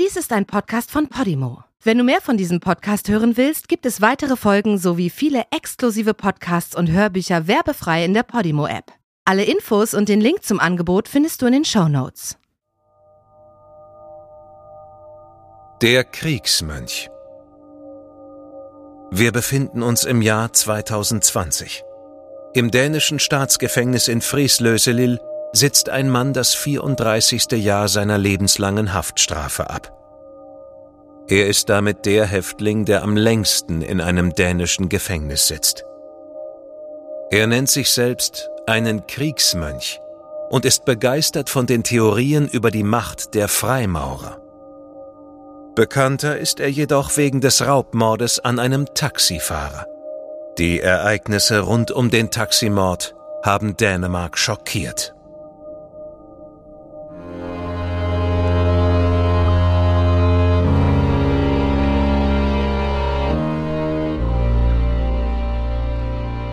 Dies ist ein Podcast von Podimo. Wenn du mehr von diesem Podcast hören willst, gibt es weitere Folgen sowie viele exklusive Podcasts und Hörbücher werbefrei in der Podimo-App. Alle Infos und den Link zum Angebot findest du in den Show Notes. Der Kriegsmönch Wir befinden uns im Jahr 2020. Im dänischen Staatsgefängnis in Frieslöselil sitzt ein Mann das 34. Jahr seiner lebenslangen Haftstrafe ab. Er ist damit der Häftling, der am längsten in einem dänischen Gefängnis sitzt. Er nennt sich selbst einen Kriegsmönch und ist begeistert von den Theorien über die Macht der Freimaurer. Bekannter ist er jedoch wegen des Raubmordes an einem Taxifahrer. Die Ereignisse rund um den Taximord haben Dänemark schockiert.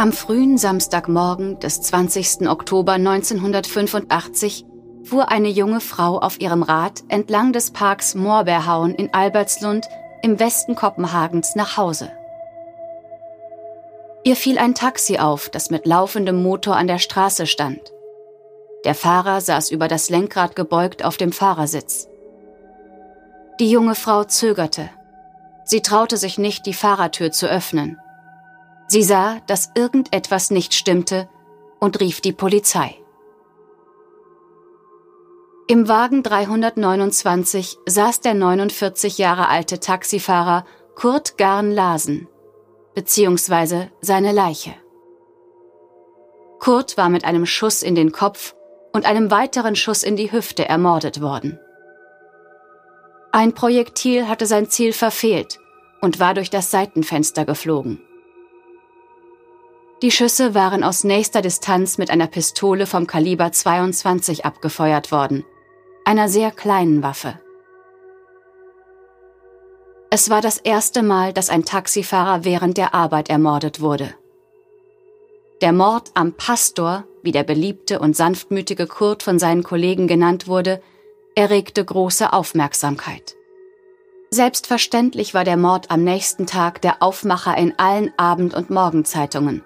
Am frühen Samstagmorgen des 20. Oktober 1985 fuhr eine junge Frau auf ihrem Rad entlang des Parks Moorbeerhauen in Albertslund im Westen Kopenhagens nach Hause. Ihr fiel ein Taxi auf, das mit laufendem Motor an der Straße stand. Der Fahrer saß über das Lenkrad gebeugt auf dem Fahrersitz. Die junge Frau zögerte. Sie traute sich nicht, die Fahrertür zu öffnen. Sie sah, dass irgendetwas nicht stimmte und rief die Polizei. Im Wagen 329 saß der 49 Jahre alte Taxifahrer Kurt Garn Larsen, beziehungsweise seine Leiche. Kurt war mit einem Schuss in den Kopf und einem weiteren Schuss in die Hüfte ermordet worden. Ein Projektil hatte sein Ziel verfehlt und war durch das Seitenfenster geflogen. Die Schüsse waren aus nächster Distanz mit einer Pistole vom Kaliber 22 abgefeuert worden, einer sehr kleinen Waffe. Es war das erste Mal, dass ein Taxifahrer während der Arbeit ermordet wurde. Der Mord am Pastor, wie der beliebte und sanftmütige Kurt von seinen Kollegen genannt wurde, erregte große Aufmerksamkeit. Selbstverständlich war der Mord am nächsten Tag der Aufmacher in allen Abend- und Morgenzeitungen.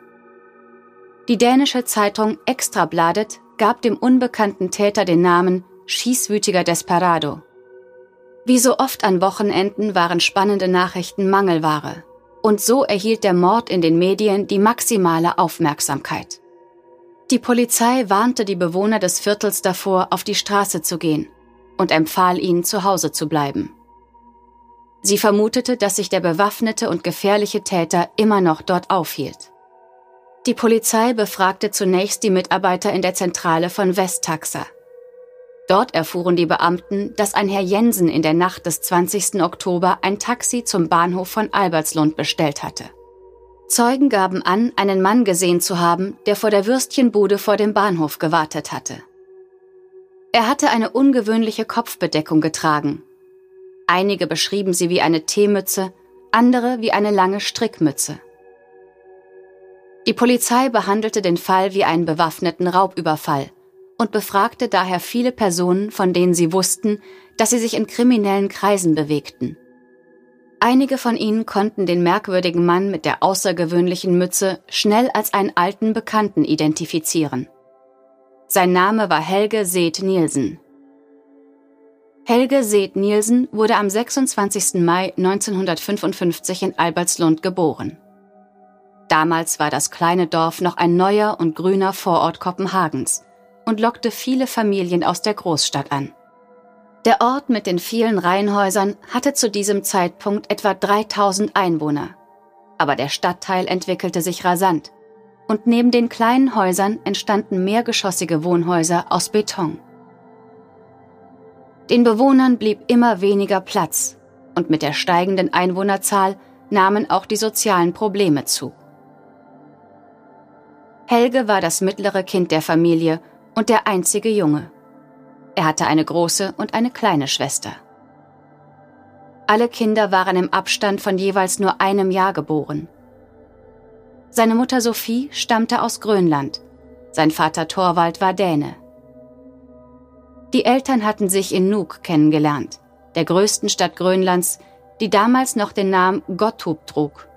Die dänische Zeitung Extrabladet gab dem unbekannten Täter den Namen Schießwütiger Desperado. Wie so oft an Wochenenden waren spannende Nachrichten Mangelware. Und so erhielt der Mord in den Medien die maximale Aufmerksamkeit. Die Polizei warnte die Bewohner des Viertels davor, auf die Straße zu gehen und empfahl ihnen zu Hause zu bleiben. Sie vermutete, dass sich der bewaffnete und gefährliche Täter immer noch dort aufhielt. Die Polizei befragte zunächst die Mitarbeiter in der Zentrale von Westtaxa. Dort erfuhren die Beamten, dass ein Herr Jensen in der Nacht des 20. Oktober ein Taxi zum Bahnhof von Albertslund bestellt hatte. Zeugen gaben an, einen Mann gesehen zu haben, der vor der Würstchenbude vor dem Bahnhof gewartet hatte. Er hatte eine ungewöhnliche Kopfbedeckung getragen. Einige beschrieben sie wie eine Teemütze, andere wie eine lange Strickmütze. Die Polizei behandelte den Fall wie einen bewaffneten Raubüberfall und befragte daher viele Personen, von denen sie wussten, dass sie sich in kriminellen Kreisen bewegten. Einige von ihnen konnten den merkwürdigen Mann mit der außergewöhnlichen Mütze schnell als einen alten Bekannten identifizieren. Sein Name war Helge Seth Nielsen. Helge Seth Nielsen wurde am 26. Mai 1955 in Albertslund geboren. Damals war das kleine Dorf noch ein neuer und grüner Vorort Kopenhagens und lockte viele Familien aus der Großstadt an. Der Ort mit den vielen Reihenhäusern hatte zu diesem Zeitpunkt etwa 3000 Einwohner. Aber der Stadtteil entwickelte sich rasant und neben den kleinen Häusern entstanden mehrgeschossige Wohnhäuser aus Beton. Den Bewohnern blieb immer weniger Platz und mit der steigenden Einwohnerzahl nahmen auch die sozialen Probleme zu. Helge war das mittlere Kind der Familie und der einzige Junge. Er hatte eine große und eine kleine Schwester. Alle Kinder waren im Abstand von jeweils nur einem Jahr geboren. Seine Mutter Sophie stammte aus Grönland, sein Vater Thorwald war Däne. Die Eltern hatten sich in Nuuk kennengelernt, der größten Stadt Grönlands, die damals noch den Namen Gotthub trug.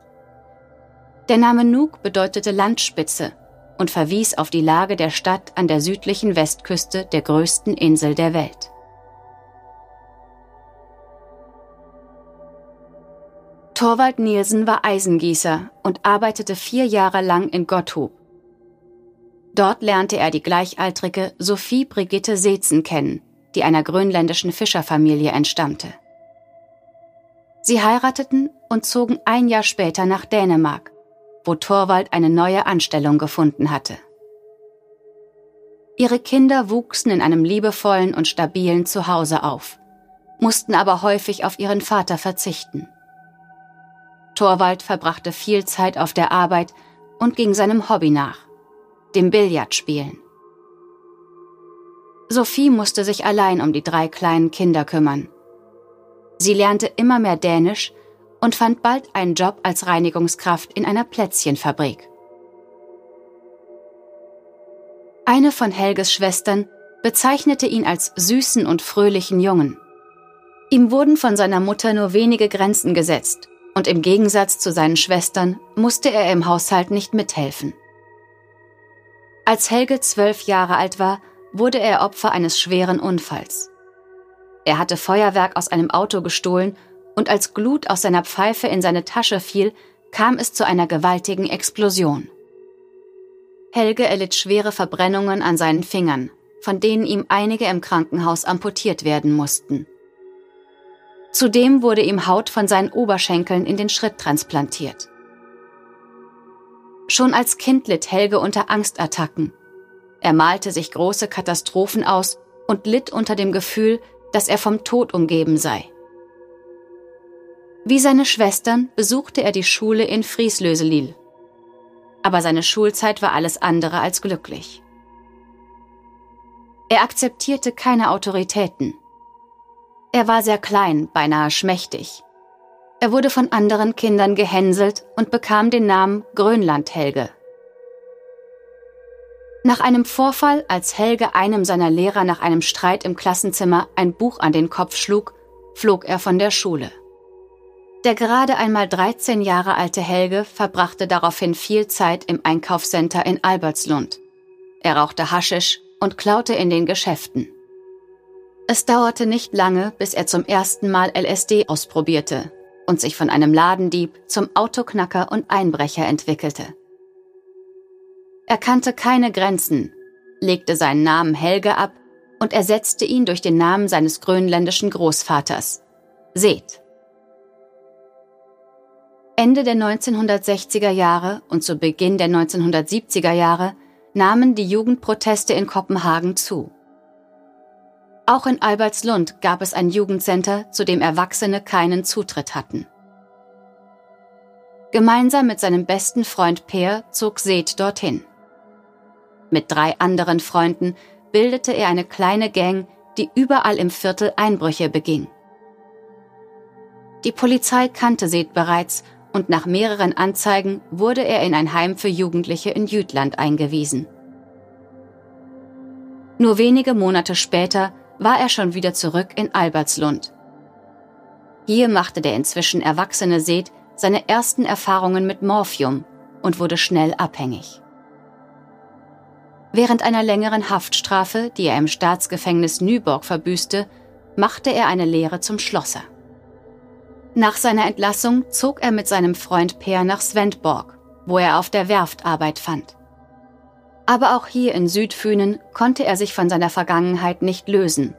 Der Name Nuuk bedeutete Landspitze und verwies auf die Lage der Stadt an der südlichen Westküste der größten Insel der Welt. Torvald Nielsen war Eisengießer und arbeitete vier Jahre lang in Gotthub. Dort lernte er die gleichaltrige Sophie Brigitte Seetzen kennen, die einer grönländischen Fischerfamilie entstammte. Sie heirateten und zogen ein Jahr später nach Dänemark, wo Torvald eine neue Anstellung gefunden hatte. Ihre Kinder wuchsen in einem liebevollen und stabilen Zuhause auf, mussten aber häufig auf ihren Vater verzichten. Torvald verbrachte viel Zeit auf der Arbeit und ging seinem Hobby nach dem Billardspielen. Sophie musste sich allein um die drei kleinen Kinder kümmern. Sie lernte immer mehr Dänisch und fand bald einen Job als Reinigungskraft in einer Plätzchenfabrik. Eine von Helges Schwestern bezeichnete ihn als süßen und fröhlichen Jungen. Ihm wurden von seiner Mutter nur wenige Grenzen gesetzt und im Gegensatz zu seinen Schwestern musste er im Haushalt nicht mithelfen. Als Helge zwölf Jahre alt war, wurde er Opfer eines schweren Unfalls. Er hatte Feuerwerk aus einem Auto gestohlen und als Glut aus seiner Pfeife in seine Tasche fiel, kam es zu einer gewaltigen Explosion. Helge erlitt schwere Verbrennungen an seinen Fingern, von denen ihm einige im Krankenhaus amputiert werden mussten. Zudem wurde ihm Haut von seinen Oberschenkeln in den Schritt transplantiert. Schon als Kind litt Helge unter Angstattacken. Er malte sich große Katastrophen aus und litt unter dem Gefühl, dass er vom Tod umgeben sei. Wie seine Schwestern besuchte er die Schule in Frieslöselil. Aber seine Schulzeit war alles andere als glücklich. Er akzeptierte keine Autoritäten. Er war sehr klein, beinahe schmächtig. Er wurde von anderen Kindern gehänselt und bekam den Namen Grönlandhelge. Nach einem Vorfall, als Helge einem seiner Lehrer nach einem Streit im Klassenzimmer ein Buch an den Kopf schlug, flog er von der Schule. Der gerade einmal 13 Jahre alte Helge verbrachte daraufhin viel Zeit im Einkaufscenter in Albertslund. Er rauchte Haschisch und klaute in den Geschäften. Es dauerte nicht lange, bis er zum ersten Mal LSD ausprobierte und sich von einem Ladendieb zum Autoknacker und Einbrecher entwickelte. Er kannte keine Grenzen, legte seinen Namen Helge ab und ersetzte ihn durch den Namen seines grönländischen Großvaters, Seth. Ende der 1960er Jahre und zu Beginn der 1970er Jahre nahmen die Jugendproteste in Kopenhagen zu. Auch in Albertslund gab es ein Jugendcenter, zu dem Erwachsene keinen Zutritt hatten. Gemeinsam mit seinem besten Freund Peer zog Seth dorthin. Mit drei anderen Freunden bildete er eine kleine Gang, die überall im Viertel Einbrüche beging. Die Polizei kannte Seth bereits und nach mehreren Anzeigen wurde er in ein Heim für Jugendliche in Jütland eingewiesen. Nur wenige Monate später war er schon wieder zurück in Albertslund. Hier machte der inzwischen erwachsene Seth seine ersten Erfahrungen mit Morphium und wurde schnell abhängig. Während einer längeren Haftstrafe, die er im Staatsgefängnis Nyborg verbüßte, machte er eine Lehre zum Schlosser. Nach seiner Entlassung zog er mit seinem Freund Peer nach Svendborg, wo er auf der Werft Arbeit fand. Aber auch hier in Südfünen konnte er sich von seiner Vergangenheit nicht lösen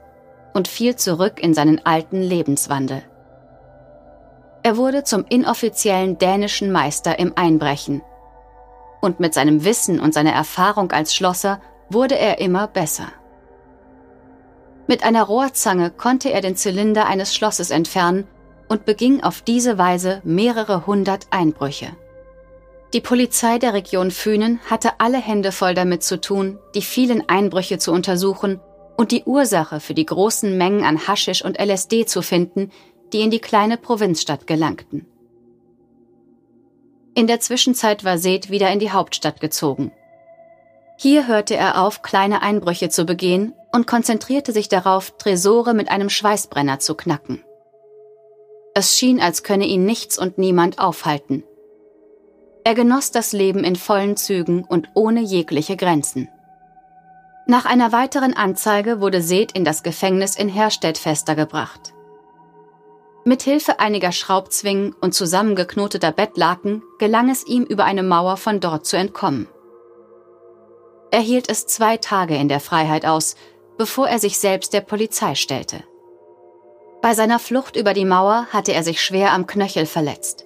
und fiel zurück in seinen alten Lebenswandel. Er wurde zum inoffiziellen dänischen Meister im Einbrechen. Und mit seinem Wissen und seiner Erfahrung als Schlosser wurde er immer besser. Mit einer Rohrzange konnte er den Zylinder eines Schlosses entfernen und beging auf diese Weise mehrere hundert Einbrüche. Die Polizei der Region Fünen hatte alle Hände voll damit zu tun, die vielen Einbrüche zu untersuchen und die Ursache für die großen Mengen an Haschisch und LSD zu finden, die in die kleine Provinzstadt gelangten. In der Zwischenzeit war Seth wieder in die Hauptstadt gezogen. Hier hörte er auf, kleine Einbrüche zu begehen und konzentrierte sich darauf, Tresore mit einem Schweißbrenner zu knacken. Es schien, als könne ihn nichts und niemand aufhalten. Er genoss das Leben in vollen Zügen und ohne jegliche Grenzen. Nach einer weiteren Anzeige wurde Seth in das Gefängnis in Herstedt fester Mit Hilfe einiger Schraubzwingen und zusammengeknoteter Bettlaken gelang es ihm, über eine Mauer von dort zu entkommen. Er hielt es zwei Tage in der Freiheit aus, bevor er sich selbst der Polizei stellte. Bei seiner Flucht über die Mauer hatte er sich schwer am Knöchel verletzt.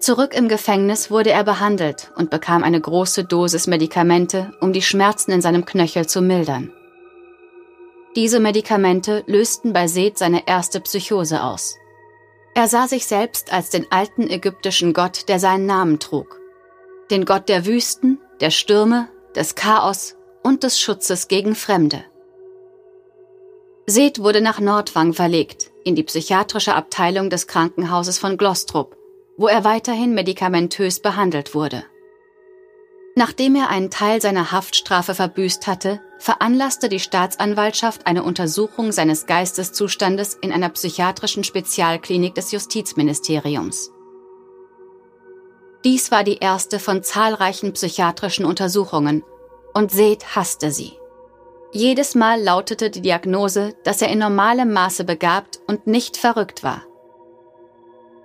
Zurück im Gefängnis wurde er behandelt und bekam eine große Dosis Medikamente, um die Schmerzen in seinem Knöchel zu mildern. Diese Medikamente lösten bei Seth seine erste Psychose aus. Er sah sich selbst als den alten ägyptischen Gott, der seinen Namen trug. Den Gott der Wüsten, der Stürme, des Chaos und des Schutzes gegen Fremde. Seth wurde nach Nordwang verlegt, in die psychiatrische Abteilung des Krankenhauses von Glostrup, wo er weiterhin medikamentös behandelt wurde. Nachdem er einen Teil seiner Haftstrafe verbüßt hatte, veranlasste die Staatsanwaltschaft eine Untersuchung seines Geisteszustandes in einer psychiatrischen Spezialklinik des Justizministeriums. Dies war die erste von zahlreichen psychiatrischen Untersuchungen, und Seth hasste sie. Jedes Mal lautete die Diagnose, dass er in normalem Maße begabt und nicht verrückt war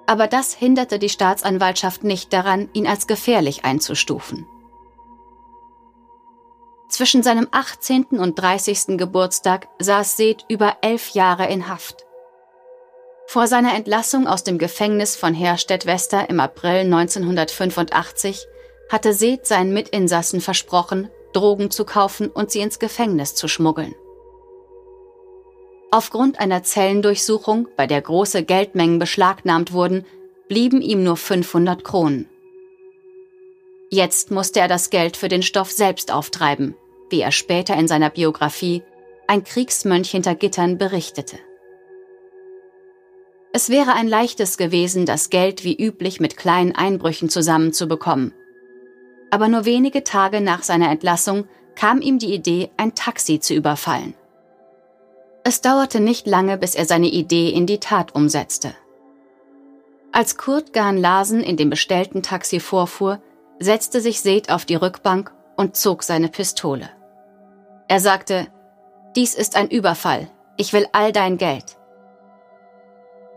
aber das hinderte die Staatsanwaltschaft nicht daran, ihn als gefährlich einzustufen. Zwischen seinem 18. und 30. Geburtstag saß Seth über elf Jahre in Haft. Vor seiner Entlassung aus dem Gefängnis von Herstedt-Wester im April 1985 hatte Seth seinen Mitinsassen versprochen, Drogen zu kaufen und sie ins Gefängnis zu schmuggeln. Aufgrund einer Zellendurchsuchung, bei der große Geldmengen beschlagnahmt wurden, blieben ihm nur 500 Kronen. Jetzt musste er das Geld für den Stoff selbst auftreiben, wie er später in seiner Biografie Ein Kriegsmönch hinter Gittern berichtete. Es wäre ein leichtes gewesen, das Geld wie üblich mit kleinen Einbrüchen zusammenzubekommen. Aber nur wenige Tage nach seiner Entlassung kam ihm die Idee, ein Taxi zu überfallen. Es dauerte nicht lange, bis er seine Idee in die Tat umsetzte. Als Kurt Gahn Larsen in dem bestellten Taxi vorfuhr, setzte sich Seth auf die Rückbank und zog seine Pistole. Er sagte, dies ist ein Überfall, ich will all dein Geld.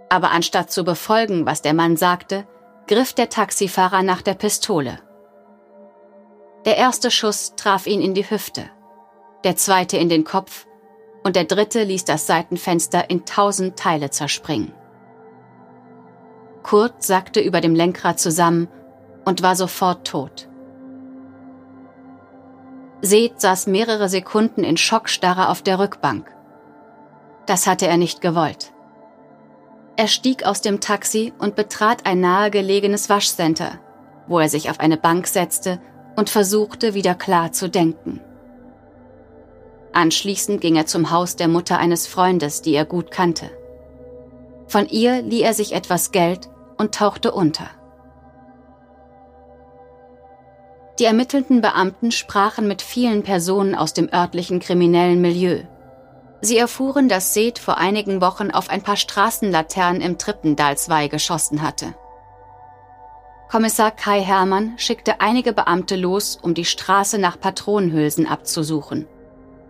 Aber anstatt zu befolgen, was der Mann sagte, griff der Taxifahrer nach der Pistole. Der erste Schuss traf ihn in die Hüfte, der zweite in den Kopf und der dritte ließ das Seitenfenster in tausend Teile zerspringen. Kurt sackte über dem Lenkrad zusammen und war sofort tot. Seth saß mehrere Sekunden in Schockstarre auf der Rückbank. Das hatte er nicht gewollt. Er stieg aus dem Taxi und betrat ein nahegelegenes Waschcenter, wo er sich auf eine Bank setzte und versuchte, wieder klar zu denken. Anschließend ging er zum Haus der Mutter eines Freundes, die er gut kannte. Von ihr lieh er sich etwas Geld und tauchte unter. Die ermittelnden Beamten sprachen mit vielen Personen aus dem örtlichen kriminellen Milieu. Sie erfuhren, dass Seth vor einigen Wochen auf ein paar Straßenlaternen im Trippendalswei geschossen hatte. Kommissar Kai Hermann schickte einige Beamte los, um die Straße nach Patronenhülsen abzusuchen.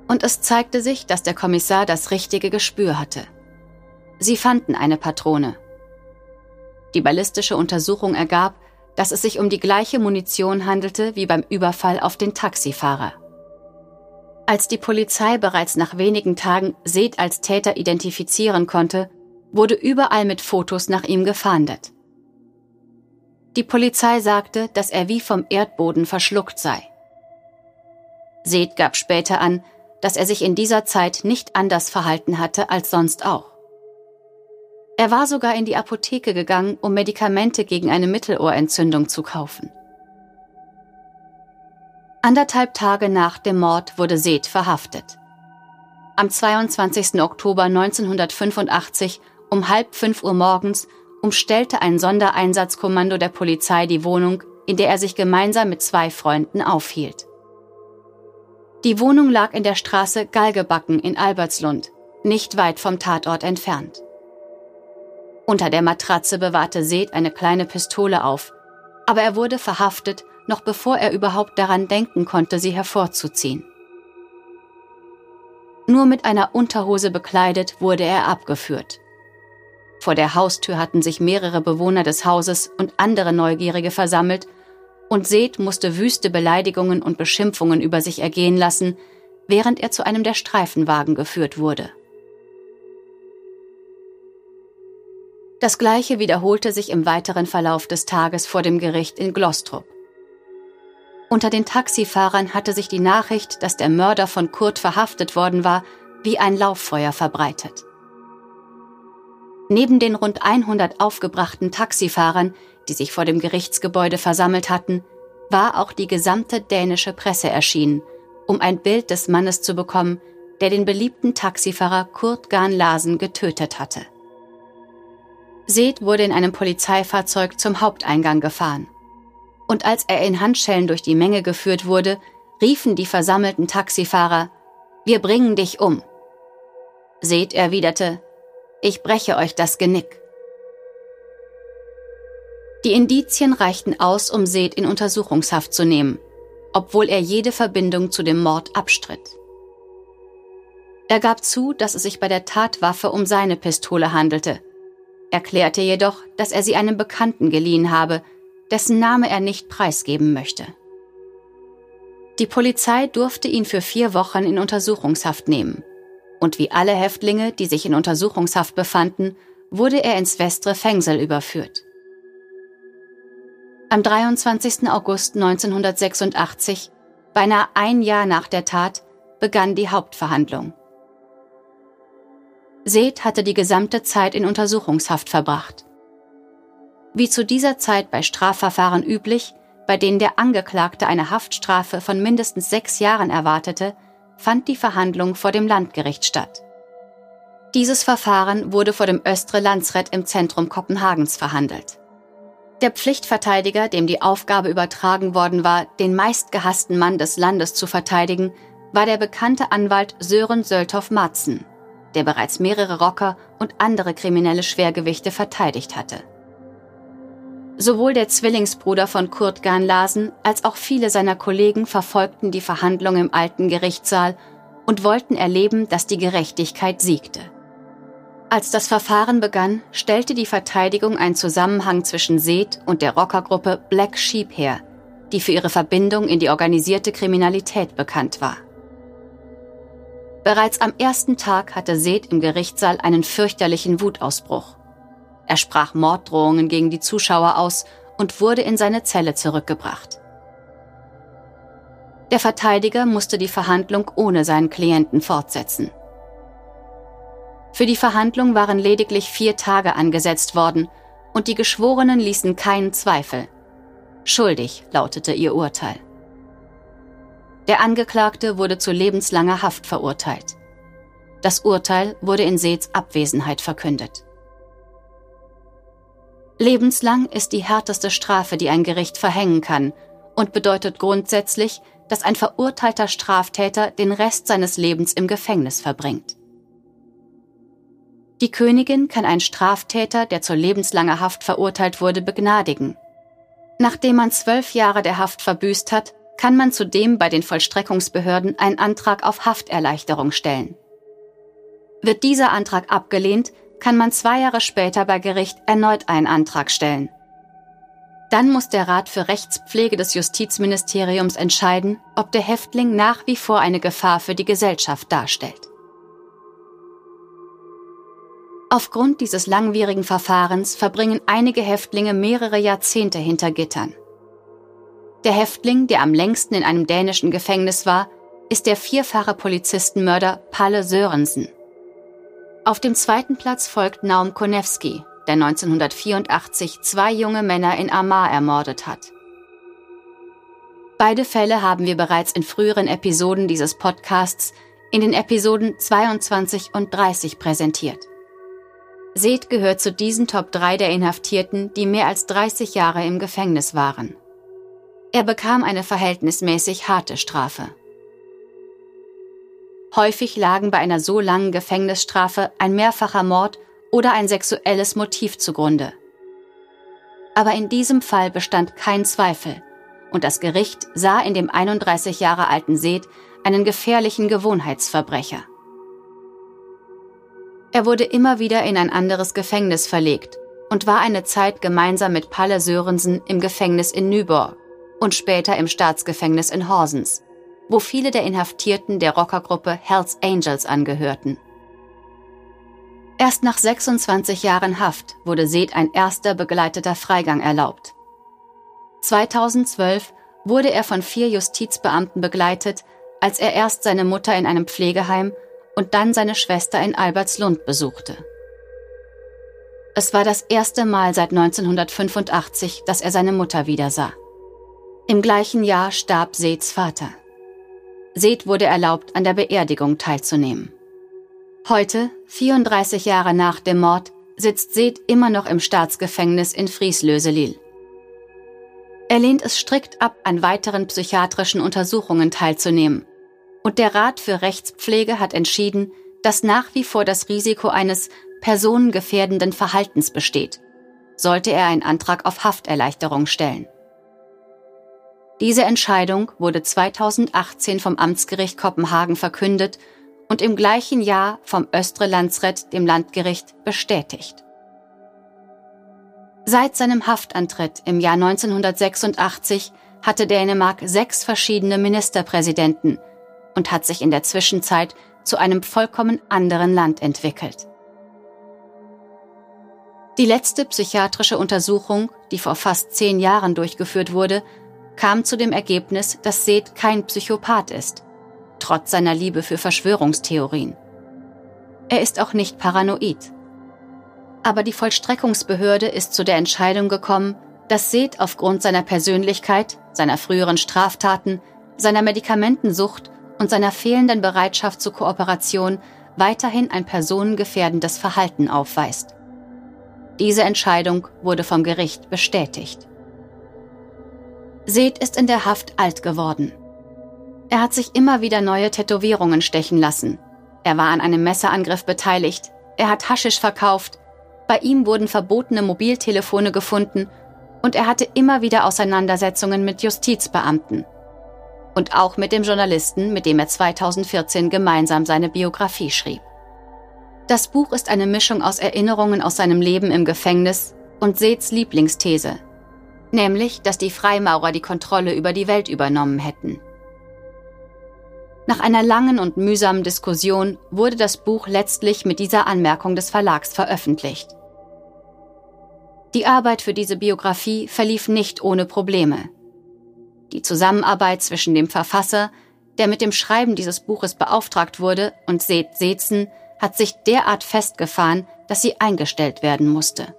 Und es zeigte sich, dass der Kommissar das richtige Gespür hatte. Sie fanden eine Patrone. Die ballistische Untersuchung ergab, dass es sich um die gleiche Munition handelte wie beim Überfall auf den Taxifahrer. Als die Polizei bereits nach wenigen Tagen Seth als Täter identifizieren konnte, wurde überall mit Fotos nach ihm gefahndet. Die Polizei sagte, dass er wie vom Erdboden verschluckt sei. Seth gab später an, dass er sich in dieser Zeit nicht anders verhalten hatte als sonst auch. Er war sogar in die Apotheke gegangen, um Medikamente gegen eine Mittelohrentzündung zu kaufen. Anderthalb Tage nach dem Mord wurde Seth verhaftet. Am 22. Oktober 1985 um halb fünf Uhr morgens umstellte ein Sondereinsatzkommando der Polizei die Wohnung, in der er sich gemeinsam mit zwei Freunden aufhielt. Die Wohnung lag in der Straße Galgebacken in Albertslund, nicht weit vom Tatort entfernt. Unter der Matratze bewahrte Seth eine kleine Pistole auf, aber er wurde verhaftet noch bevor er überhaupt daran denken konnte, sie hervorzuziehen. Nur mit einer Unterhose bekleidet wurde er abgeführt. Vor der Haustür hatten sich mehrere Bewohner des Hauses und andere Neugierige versammelt, und Seth musste wüste Beleidigungen und Beschimpfungen über sich ergehen lassen, während er zu einem der Streifenwagen geführt wurde. Das gleiche wiederholte sich im weiteren Verlauf des Tages vor dem Gericht in Glostrup. Unter den Taxifahrern hatte sich die Nachricht, dass der Mörder von Kurt verhaftet worden war, wie ein Lauffeuer verbreitet. Neben den rund 100 aufgebrachten Taxifahrern, die sich vor dem Gerichtsgebäude versammelt hatten, war auch die gesamte dänische Presse erschienen, um ein Bild des Mannes zu bekommen, der den beliebten Taxifahrer Kurt Gahn Larsen getötet hatte. Seth wurde in einem Polizeifahrzeug zum Haupteingang gefahren und als er in Handschellen durch die Menge geführt wurde, riefen die versammelten Taxifahrer, wir bringen dich um. Seht erwiderte, ich breche euch das Genick. Die Indizien reichten aus, um Seth in Untersuchungshaft zu nehmen, obwohl er jede Verbindung zu dem Mord abstritt. Er gab zu, dass es sich bei der Tatwaffe um seine Pistole handelte, erklärte jedoch, dass er sie einem Bekannten geliehen habe, dessen Name er nicht preisgeben möchte. Die Polizei durfte ihn für vier Wochen in Untersuchungshaft nehmen. Und wie alle Häftlinge, die sich in Untersuchungshaft befanden, wurde er ins Westre Fengsel überführt. Am 23. August 1986, beinahe ein Jahr nach der Tat, begann die Hauptverhandlung. Seth hatte die gesamte Zeit in Untersuchungshaft verbracht. Wie zu dieser Zeit bei Strafverfahren üblich, bei denen der Angeklagte eine Haftstrafe von mindestens sechs Jahren erwartete, fand die Verhandlung vor dem Landgericht statt. Dieses Verfahren wurde vor dem Östre Landsret im Zentrum Kopenhagens verhandelt. Der Pflichtverteidiger, dem die Aufgabe übertragen worden war, den meistgehassten Mann des Landes zu verteidigen, war der bekannte Anwalt Sören Söltoff Matzen, der bereits mehrere Rocker und andere kriminelle Schwergewichte verteidigt hatte. Sowohl der Zwillingsbruder von Kurt Gahn Larsen als auch viele seiner Kollegen verfolgten die Verhandlung im alten Gerichtssaal und wollten erleben, dass die Gerechtigkeit siegte. Als das Verfahren begann, stellte die Verteidigung einen Zusammenhang zwischen Seth und der Rockergruppe Black Sheep her, die für ihre Verbindung in die organisierte Kriminalität bekannt war. Bereits am ersten Tag hatte Seth im Gerichtssaal einen fürchterlichen Wutausbruch. Er sprach Morddrohungen gegen die Zuschauer aus und wurde in seine Zelle zurückgebracht. Der Verteidiger musste die Verhandlung ohne seinen Klienten fortsetzen. Für die Verhandlung waren lediglich vier Tage angesetzt worden und die Geschworenen ließen keinen Zweifel. Schuldig lautete ihr Urteil. Der Angeklagte wurde zu lebenslanger Haft verurteilt. Das Urteil wurde in Seeds Abwesenheit verkündet. Lebenslang ist die härteste Strafe, die ein Gericht verhängen kann und bedeutet grundsätzlich, dass ein verurteilter Straftäter den Rest seines Lebens im Gefängnis verbringt. Die Königin kann einen Straftäter, der zur lebenslanger Haft verurteilt wurde, begnadigen. Nachdem man zwölf Jahre der Haft verbüßt hat, kann man zudem bei den Vollstreckungsbehörden einen Antrag auf Hafterleichterung stellen. Wird dieser Antrag abgelehnt, kann man zwei Jahre später bei Gericht erneut einen Antrag stellen. Dann muss der Rat für Rechtspflege des Justizministeriums entscheiden, ob der Häftling nach wie vor eine Gefahr für die Gesellschaft darstellt. Aufgrund dieses langwierigen Verfahrens verbringen einige Häftlinge mehrere Jahrzehnte hinter Gittern. Der Häftling, der am längsten in einem dänischen Gefängnis war, ist der vierfache Polizistenmörder Palle Sörensen. Auf dem zweiten Platz folgt Naum Konewski, der 1984 zwei junge Männer in Amar ermordet hat. Beide Fälle haben wir bereits in früheren Episoden dieses Podcasts in den Episoden 22 und 30 präsentiert. Seth gehört zu diesen Top 3 der Inhaftierten, die mehr als 30 Jahre im Gefängnis waren. Er bekam eine verhältnismäßig harte Strafe. Häufig lagen bei einer so langen Gefängnisstrafe ein mehrfacher Mord oder ein sexuelles Motiv zugrunde. Aber in diesem Fall bestand kein Zweifel und das Gericht sah in dem 31 Jahre alten Seth einen gefährlichen Gewohnheitsverbrecher. Er wurde immer wieder in ein anderes Gefängnis verlegt und war eine Zeit gemeinsam mit Palle Sörensen im Gefängnis in Nyborg und später im Staatsgefängnis in Horsens, wo viele der Inhaftierten der Rockergruppe Hells Angels angehörten. Erst nach 26 Jahren Haft wurde Seth ein erster begleiteter Freigang erlaubt. 2012 wurde er von vier Justizbeamten begleitet, als er erst seine Mutter in einem Pflegeheim und dann seine Schwester in Albertslund besuchte. Es war das erste Mal seit 1985, dass er seine Mutter wiedersah. Im gleichen Jahr starb Seths Vater. Seth wurde erlaubt, an der Beerdigung teilzunehmen. Heute, 34 Jahre nach dem Mord, sitzt Seth immer noch im Staatsgefängnis in Frieslöselil. Er lehnt es strikt ab, an weiteren psychiatrischen Untersuchungen teilzunehmen. Und der Rat für Rechtspflege hat entschieden, dass nach wie vor das Risiko eines personengefährdenden Verhaltens besteht, sollte er einen Antrag auf Hafterleichterung stellen. Diese Entscheidung wurde 2018 vom Amtsgericht Kopenhagen verkündet und im gleichen Jahr vom Östre Landsret, dem Landgericht, bestätigt. Seit seinem Haftantritt im Jahr 1986 hatte Dänemark sechs verschiedene Ministerpräsidenten und hat sich in der Zwischenzeit zu einem vollkommen anderen Land entwickelt. Die letzte psychiatrische Untersuchung, die vor fast zehn Jahren durchgeführt wurde, kam zu dem Ergebnis, dass Seth kein Psychopath ist, trotz seiner Liebe für Verschwörungstheorien. Er ist auch nicht paranoid. Aber die Vollstreckungsbehörde ist zu der Entscheidung gekommen, dass Seth aufgrund seiner Persönlichkeit, seiner früheren Straftaten, seiner Medikamentensucht und seiner fehlenden Bereitschaft zur Kooperation weiterhin ein personengefährdendes Verhalten aufweist. Diese Entscheidung wurde vom Gericht bestätigt. Seth ist in der Haft alt geworden. Er hat sich immer wieder neue Tätowierungen stechen lassen. Er war an einem Messerangriff beteiligt. Er hat Haschisch verkauft. Bei ihm wurden verbotene Mobiltelefone gefunden und er hatte immer wieder Auseinandersetzungen mit Justizbeamten. Und auch mit dem Journalisten, mit dem er 2014 gemeinsam seine Biografie schrieb. Das Buch ist eine Mischung aus Erinnerungen aus seinem Leben im Gefängnis und Seths Lieblingsthese, nämlich dass die Freimaurer die Kontrolle über die Welt übernommen hätten. Nach einer langen und mühsamen Diskussion wurde das Buch letztlich mit dieser Anmerkung des Verlags veröffentlicht. Die Arbeit für diese Biografie verlief nicht ohne Probleme. Die Zusammenarbeit zwischen dem Verfasser, der mit dem Schreiben dieses Buches beauftragt wurde, und Seth Seetzen hat sich derart festgefahren, dass sie eingestellt werden musste.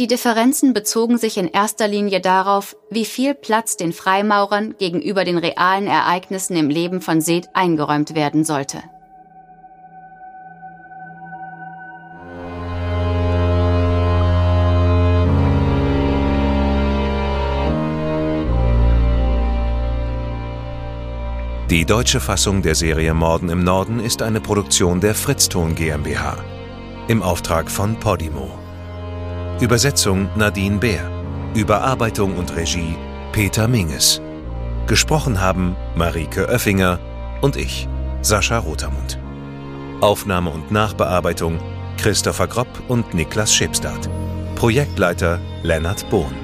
Die Differenzen bezogen sich in erster Linie darauf, wie viel Platz den Freimaurern gegenüber den realen Ereignissen im Leben von Seth eingeräumt werden sollte. Die deutsche Fassung der Serie Morden im Norden ist eine Produktion der Fritzton GmbH im Auftrag von Podimo. Übersetzung Nadine Bär. Überarbeitung und Regie Peter Minges. Gesprochen haben Marike Oeffinger und ich, Sascha Rotermund. Aufnahme und Nachbearbeitung Christopher Gropp und Niklas Schipstadt. Projektleiter Lennart Bohn.